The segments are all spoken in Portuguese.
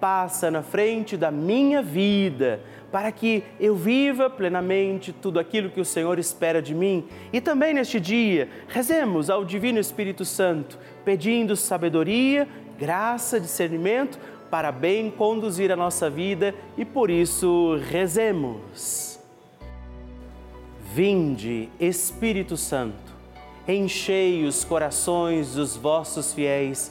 passa na frente da minha vida para que eu viva plenamente tudo aquilo que o Senhor espera de mim. E também neste dia, rezemos ao Divino Espírito Santo, pedindo sabedoria, graça, discernimento para bem conduzir a nossa vida e por isso rezemos. Vinde, Espírito Santo, enchei os corações dos vossos fiéis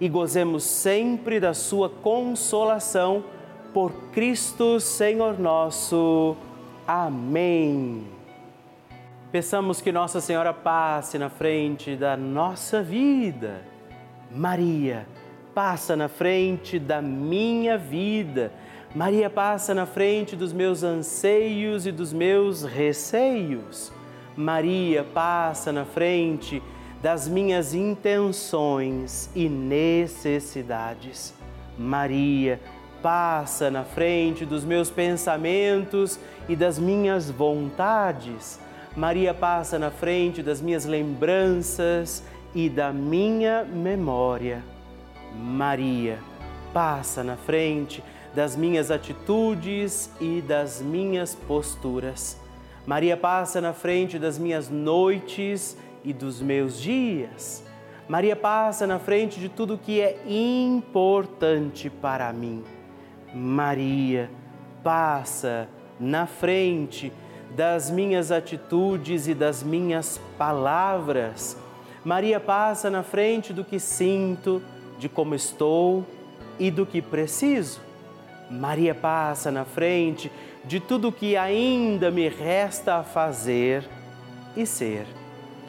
e gozemos sempre da sua consolação por Cristo Senhor nosso. Amém. Peçamos que Nossa Senhora passe na frente da nossa vida. Maria, passa na frente da minha vida. Maria passa na frente dos meus anseios e dos meus receios. Maria passa na frente das minhas intenções e necessidades. Maria passa na frente dos meus pensamentos e das minhas vontades. Maria passa na frente das minhas lembranças e da minha memória. Maria passa na frente das minhas atitudes e das minhas posturas. Maria passa na frente das minhas noites e dos meus dias. Maria passa na frente de tudo que é importante para mim. Maria, passa na frente das minhas atitudes e das minhas palavras. Maria passa na frente do que sinto, de como estou e do que preciso. Maria passa na frente de tudo que ainda me resta a fazer e ser.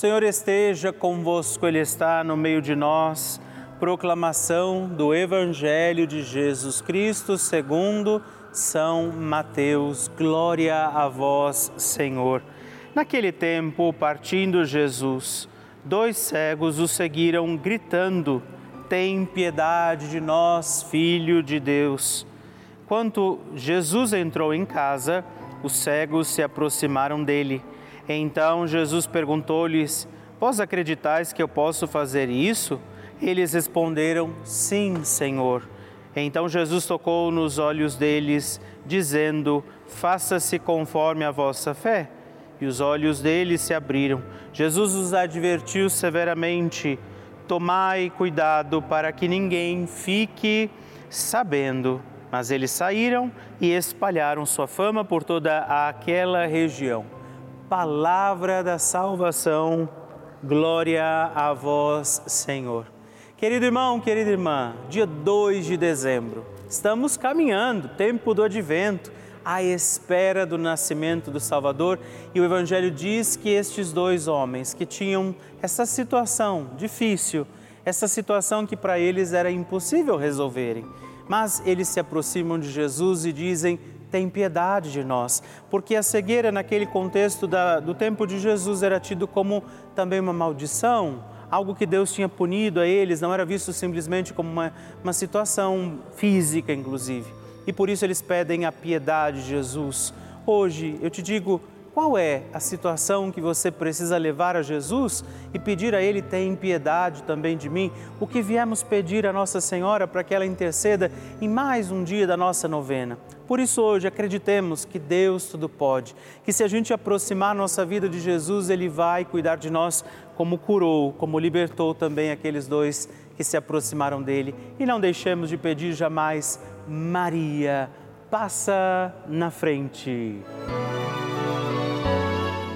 Senhor esteja convosco, Ele está no meio de nós. Proclamação do Evangelho de Jesus Cristo segundo São Mateus. Glória a vós, Senhor. Naquele tempo, partindo Jesus, dois cegos o seguiram, gritando: Tem piedade de nós, filho de Deus. Quando Jesus entrou em casa, os cegos se aproximaram dele então Jesus perguntou-lhes: Vós acreditais que eu posso fazer isso? Eles responderam: Sim, Senhor. Então Jesus tocou nos olhos deles, dizendo: Faça-se conforme a vossa fé. E os olhos deles se abriram. Jesus os advertiu severamente: Tomai cuidado para que ninguém fique sabendo. Mas eles saíram e espalharam sua fama por toda aquela região palavra da salvação. Glória a vós, Senhor. Querido irmão, querida irmã, dia 2 de dezembro, estamos caminhando, tempo do advento, à espera do nascimento do Salvador, e o Evangelho diz que estes dois homens que tinham essa situação difícil, essa situação que para eles era impossível resolverem, mas eles se aproximam de Jesus e dizem: tem piedade de nós, porque a cegueira naquele contexto da, do tempo de Jesus era tido como também uma maldição, algo que Deus tinha punido a eles, não era visto simplesmente como uma, uma situação física, inclusive. E por isso eles pedem a piedade de Jesus. Hoje eu te digo, qual é a situação que você precisa levar a Jesus e pedir a Ele, tem piedade também de mim? O que viemos pedir a Nossa Senhora para que ela interceda em mais um dia da nossa novena? Por isso, hoje, acreditemos que Deus tudo pode, que se a gente aproximar nossa vida de Jesus, Ele vai cuidar de nós como curou, como libertou também aqueles dois que se aproximaram dele. E não deixemos de pedir jamais, Maria, passa na frente.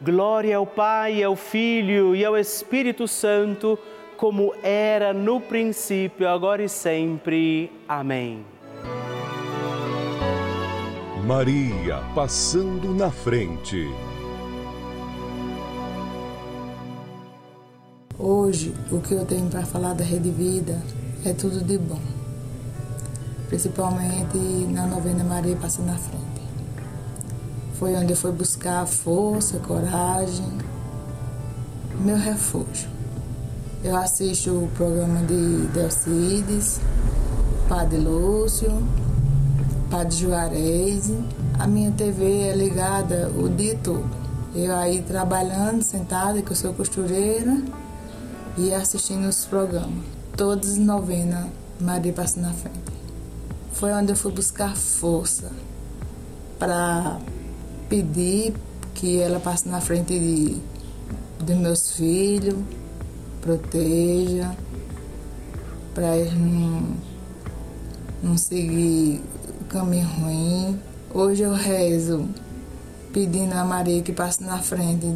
Glória ao Pai, ao Filho e ao Espírito Santo, como era no princípio, agora e sempre. Amém. Maria passando na frente. Hoje, o que eu tenho para falar da Rede Vida é tudo de bom, principalmente na novena Maria passando na frente. Foi onde eu fui buscar força, coragem, meu refúgio. Eu assisto o programa de Delcides, Padre Lúcio, Padre Juarez. A minha TV é ligada o dia todo. Eu aí trabalhando, sentada, que eu sou costureira, e assistindo os programas. Todos novena, Maria passa na frente. Foi onde eu fui buscar força para pedir que ela passe na frente de, dos meus filhos, proteja, para eles não, não seguir caminho ruim. Hoje eu rezo pedindo a Maria que passe na frente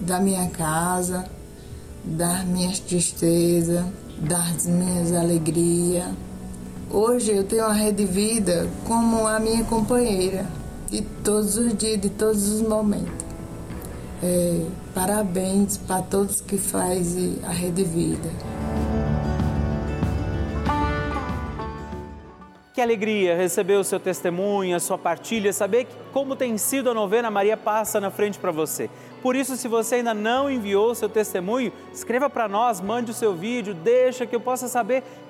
da minha casa, das minhas tristezas, das minhas alegrias. Hoje eu tenho a Rede Vida como a minha companheira de todos os dias, de todos os momentos. É, parabéns para todos que fazem a Rede Vida. Que alegria receber o seu testemunho, a sua partilha, saber como tem sido a novena Maria passa na frente para você. Por isso, se você ainda não enviou o seu testemunho, escreva para nós, mande o seu vídeo, deixa que eu possa saber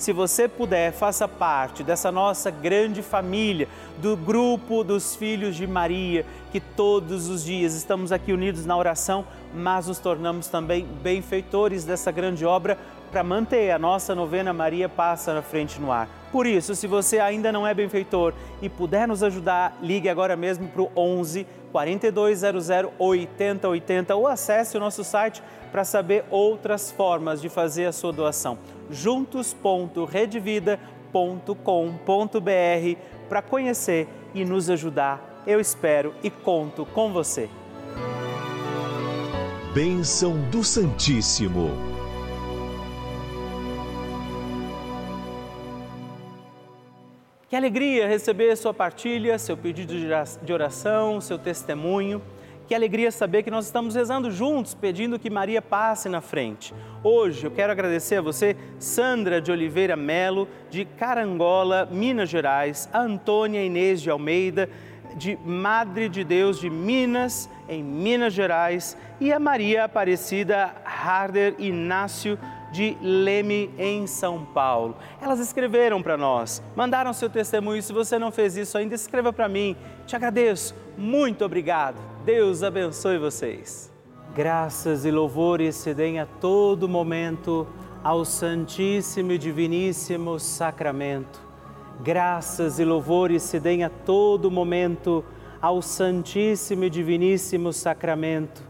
se você puder, faça parte dessa nossa grande família, do grupo dos filhos de Maria, que todos os dias estamos aqui unidos na oração, mas nos tornamos também benfeitores dessa grande obra para manter a nossa novena Maria Passa na Frente no Ar. Por isso, se você ainda não é benfeitor e puder nos ajudar, ligue agora mesmo para o 11 4200 8080 ou acesse o nosso site para saber outras formas de fazer a sua doação. juntos.redvida.com.br para conhecer e nos ajudar. Eu espero e conto com você. Bênção do Santíssimo. Que alegria receber sua partilha, seu pedido de oração, seu testemunho. Que alegria saber que nós estamos rezando juntos, pedindo que Maria passe na frente. Hoje eu quero agradecer a você, Sandra de Oliveira Melo, de Carangola, Minas Gerais, a Antônia Inês de Almeida, de Madre de Deus de Minas, em Minas Gerais, e a Maria Aparecida Harder Inácio de Leme, em São Paulo. Elas escreveram para nós, mandaram seu testemunho. Se você não fez isso ainda, escreva para mim. Te agradeço. Muito obrigado. Deus abençoe vocês. Graças e louvores se deem a todo momento ao Santíssimo e Diviníssimo Sacramento. Graças e louvores se deem a todo momento ao Santíssimo e Diviníssimo Sacramento